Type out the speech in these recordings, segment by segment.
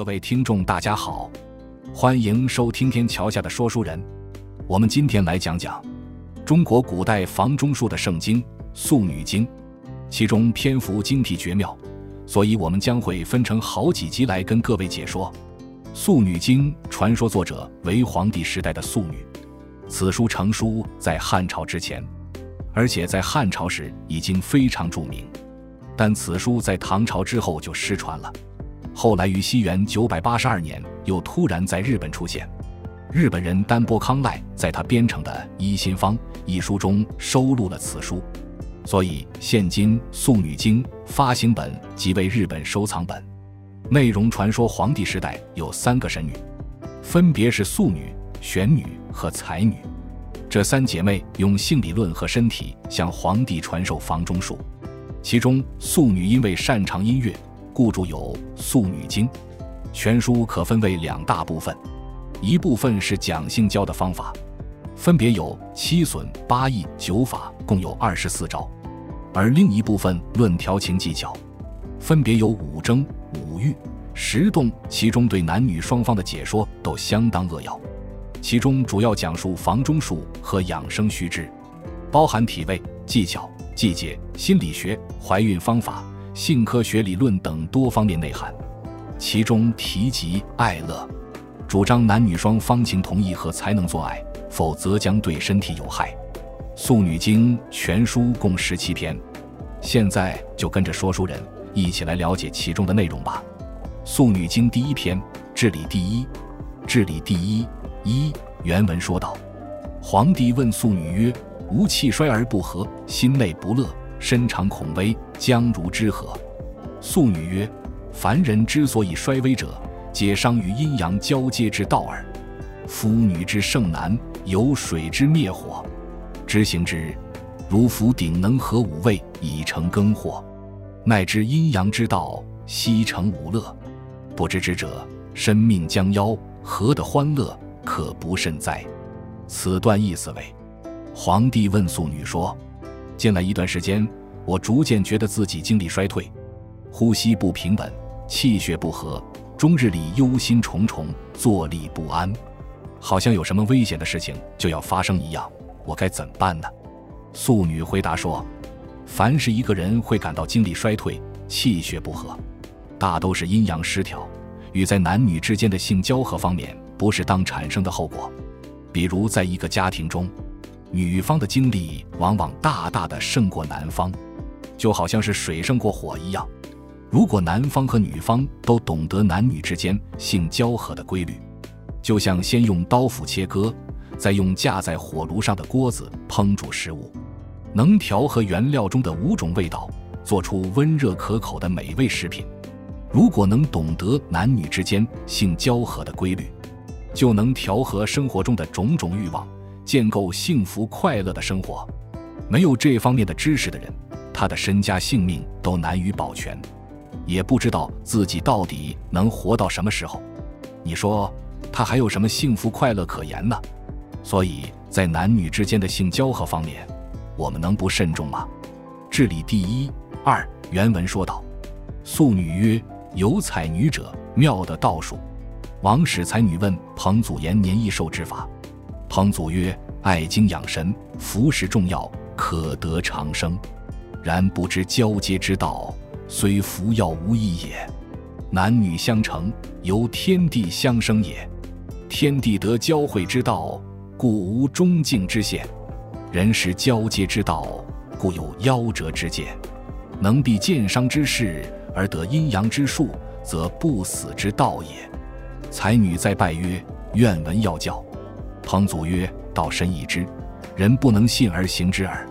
各位听众，大家好，欢迎收听天桥下的说书人。我们今天来讲讲中国古代房中术的圣经《素女经》，其中篇幅精辟绝妙，所以我们将会分成好几集来跟各位解说《素女经》。传说作者为黄帝时代的素女，此书成书在汉朝之前，而且在汉朝时已经非常著名，但此书在唐朝之后就失传了。后来于西元九百八十二年，又突然在日本出现。日本人丹波康赖在他编成的《一心方》一书中收录了此书，所以现今《素女经》发行本即为日本收藏本。内容传说黄帝时代有三个神女，分别是素女、玄女和才女。这三姐妹用性理论和身体向皇帝传授房中术，其中素女因为擅长音乐。故著有《素女经》，全书可分为两大部分，一部分是讲性交的方法，分别有七损、八益、九法，共有二十四招；而另一部分论调情技巧，分别有五征、五欲、十动，其中对男女双方的解说都相当扼要。其中主要讲述房中术和养生须知，包含体位、技巧、季节、心理学、怀孕方法。性科学理论等多方面内涵，其中提及爱乐，主张男女双方情同意和才能做爱，否则将对身体有害。《素女经》全书共十七篇，现在就跟着说书人一起来了解其中的内容吧。《素女经》第一篇，治理第一，治理第一一原文说道：皇帝问素女曰：“吾气衰而不和，心内不乐。”身长恐危，将如之何？素女曰：“凡人之所以衰微者，皆伤于阴阳交接之道耳。夫女之盛难，有水之灭火，知行之，如夫鼎能合五味，以成庚火；乃知阴阳之道，悉成五乐。不知之者，身命将夭，何得欢乐？可不甚哉？”此段意思为：皇帝问素女说。近来一段时间，我逐渐觉得自己精力衰退，呼吸不平稳，气血不和，终日里忧心忡忡，坐立不安，好像有什么危险的事情就要发生一样。我该怎么办呢？素女回答说：“凡是一个人会感到精力衰退、气血不和，大都是阴阳失调，与在男女之间的性交合方面不是当产生的后果。比如在一个家庭中。”女方的精力往往大大的胜过男方，就好像是水胜过火一样。如果男方和女方都懂得男女之间性交合的规律，就像先用刀斧切割，再用架在火炉上的锅子烹煮食物，能调和原料中的五种味道，做出温热可口的美味食品。如果能懂得男女之间性交合的规律，就能调和生活中的种种欲望。建构幸福快乐的生活，没有这方面的知识的人，他的身家性命都难于保全，也不知道自己到底能活到什么时候。你说他还有什么幸福快乐可言呢？所以在男女之间的性交合方面，我们能不慎重吗？治理第一二原文说道：“素女曰：有采女者，妙的道术。王使才女问彭祖延年益寿之法。”彭祖曰：“爱精养神，服食重要，可得长生。然不知交接之道，虽服药无益也。男女相成，由天地相生也。天地得交会之道，故无终境之限；人是交接之道，故有夭折之见。能避剑伤之事，而得阴阳之术，则不死之道也。”才女再拜曰：“愿闻要教。”彭祖曰：“道深已知，人不能信而行之耳。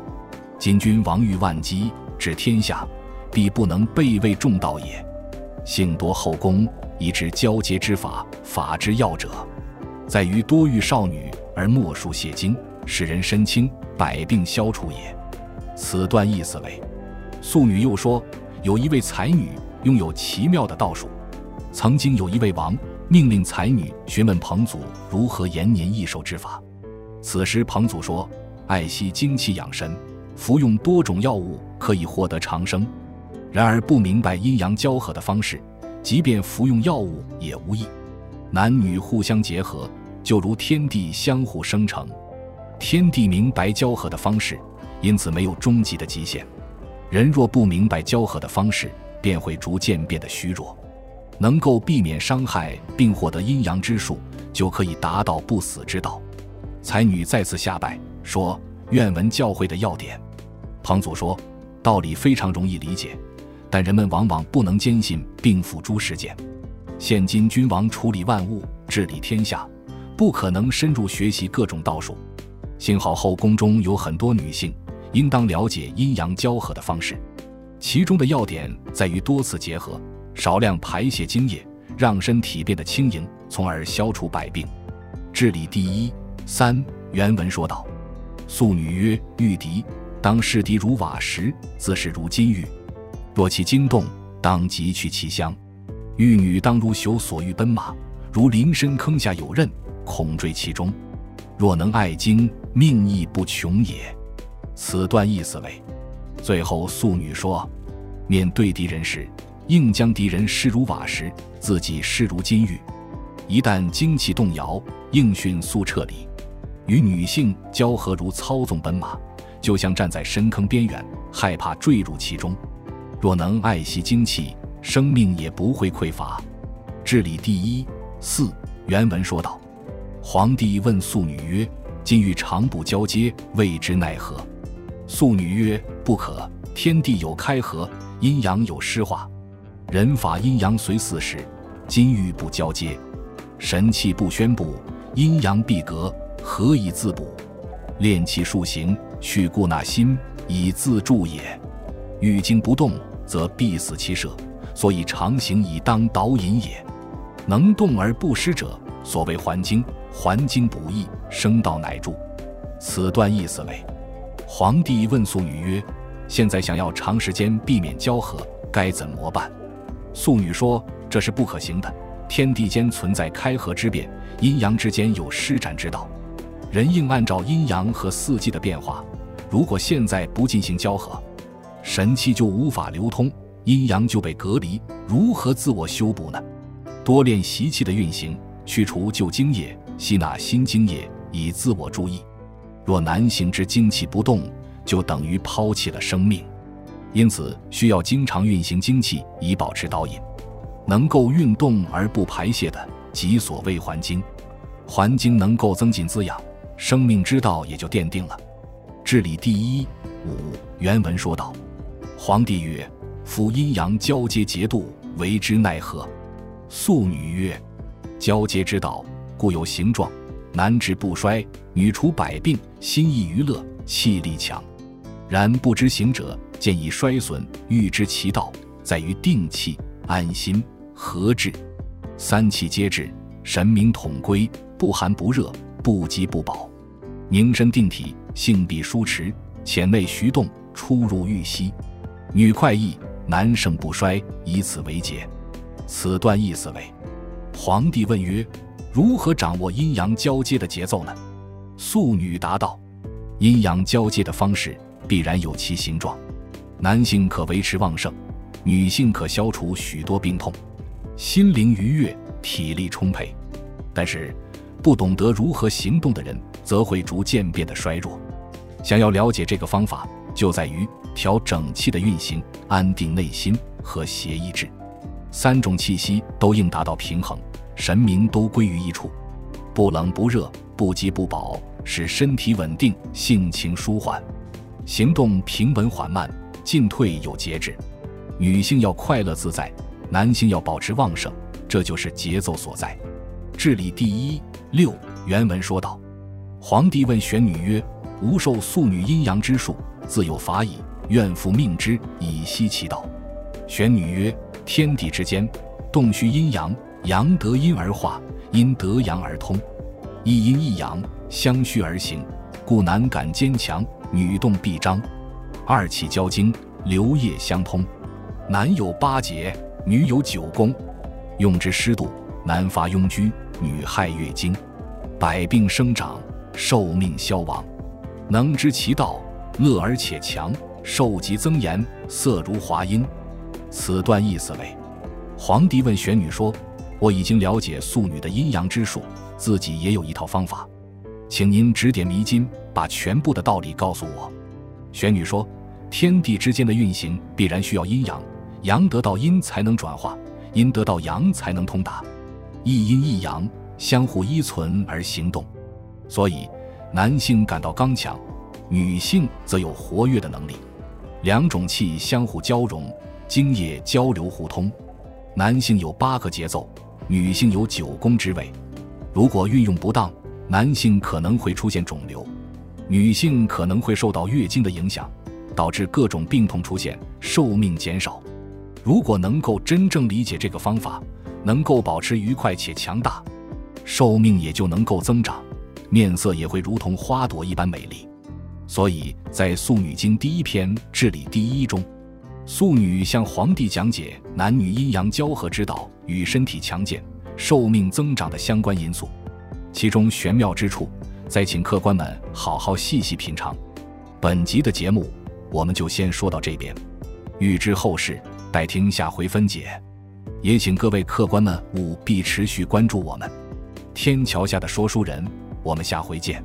今君王欲万机，治天下，必不能背位众道也。幸多后宫，以知交接之法，法之要者，在于多遇少女而莫数泄精，使人身轻，百病消除也。”此段意思为：素女又说，有一位才女拥有奇妙的道术，曾经有一位王。命令才女询问彭祖如何延年益寿之法。此时彭祖说：“爱惜精气养神，服用多种药物可以获得长生。然而不明白阴阳交合的方式，即便服用药物也无益。男女互相结合，就如天地相互生成。天地明白交合的方式，因此没有终极的极限。人若不明白交合的方式，便会逐渐变得虚弱。能够避免伤害并获得阴阳之术，就可以达到不死之道。才女再次下拜，说：“愿闻教诲的要点。”彭祖说：“道理非常容易理解，但人们往往不能坚信并付诸实践。现今君王处理万物、治理天下，不可能深入学习各种道术。幸好后宫中有很多女性，应当了解阴阳交合的方式。其中的要点在于多次结合。”少量排泄精液，让身体变得轻盈，从而消除百病。治理第一三原文说道：“素女曰：玉笛，当视笛如瓦石，自是如金玉。若其惊动，当即去其香。玉女当如朽所欲奔马，如临深坑下有刃，恐坠其中。若能爱精，命亦不穷也。”此段意思为：最后素女说，面对敌人时。应将敌人视如瓦石，自己视如金玉。一旦精气动摇，应迅速撤离。与女性交合如操纵奔马，就像站在深坑边缘，害怕坠入其中。若能爱惜精气，生命也不会匮乏。治理第一四原文说道：皇帝问素女曰：“今欲长不交接，未之奈何？”素女曰：“不可。天地有开合，阴阳有失化。”人法阴阳随四时，金玉不交接，神气不宣布，阴阳必隔，何以自补？练气数行，去固纳心，以自助也。玉精不动，则必死其舍，所以常行以当导引也。能动而不失者，所谓还精。还精补益，生道乃助。此段意思为：皇帝问素女曰：“现在想要长时间避免交合，该怎么办？”素女说：“这是不可行的。天地间存在开合之变，阴阳之间有施展之道。人应按照阴阳和四季的变化。如果现在不进行交合，神气就无法流通，阴阳就被隔离，如何自我修补呢？多练习气的运行，去除旧精液，吸纳新精液，以自我注意。若男性之精气不动，就等于抛弃了生命。”因此，需要经常运行精气以保持导引。能够运动而不排泄的，即所谓还精。还精能够增进滋养，生命之道也就奠定了。治理第一五原文说道：“皇帝曰：夫阴阳交接节度，为之奈何？”素女曰：“交接之道，故有形状，男治不衰，女除百病，心意娱乐，气力强。然不知行者。”见以衰损，欲知其道，在于定气、安心、和志，三气皆治，神明统归，不寒不热，不饥不饱，凝身定体，性必舒弛，潜内徐动，出入欲息。女快意，男盛不衰，以此为节。此段意思为：皇帝问曰：如何掌握阴阳交接的节奏呢？素女答道：阴阳交接的方式必然有其形状。男性可维持旺盛，女性可消除许多病痛，心灵愉悦，体力充沛。但是，不懂得如何行动的人，则会逐渐变得衰弱。想要了解这个方法，就在于调整气的运行，安定内心和谐意志，三种气息都应达到平衡，神明都归于一处，不冷不热，不饥不饱，使身体稳定，性情舒缓，行动平稳缓慢。进退有节制，女性要快乐自在，男性要保持旺盛，这就是节奏所在。治理第一六原文说道：皇帝问玄女曰：“吾受素女阴阳之术，自有法矣，愿复命之，以息其道。”玄女曰：“天地之间，动虚阴阳，阳得阴而化，阴得阳而通，一阴一阳相虚而行，故男感坚强，女动必张。”二气交经，流液相通，男有八节，女有九宫，用之湿度，男发痈疽，女害月经，百病生长，寿命消亡。能知其道，乐而且强，寿极增延，色如华阴。此段意思为：皇帝问玄女说：“我已经了解素女的阴阳之术，自己也有一套方法，请您指点迷津，把全部的道理告诉我。”玄女说：“天地之间的运行必然需要阴阳，阳得到阴才能转化，阴得到阳才能通达，一阴一阳相互依存而行动，所以男性感到刚强，女性则有活跃的能力，两种气相互交融，精液交流互通。男性有八个节奏，女性有九宫之位，如果运用不当，男性可能会出现肿瘤。”女性可能会受到月经的影响，导致各种病痛出现，寿命减少。如果能够真正理解这个方法，能够保持愉快且强大，寿命也就能够增长，面色也会如同花朵一般美丽。所以在《素女经》第一篇《治理第一》中，素女向皇帝讲解男女阴阳交合之道与身体强健、寿命增长的相关因素，其中玄妙之处。再请客官们好好细细品尝。本集的节目，我们就先说到这边。欲知后事，待听下回分解。也请各位客官们务必持续关注我们天桥下的说书人。我们下回见。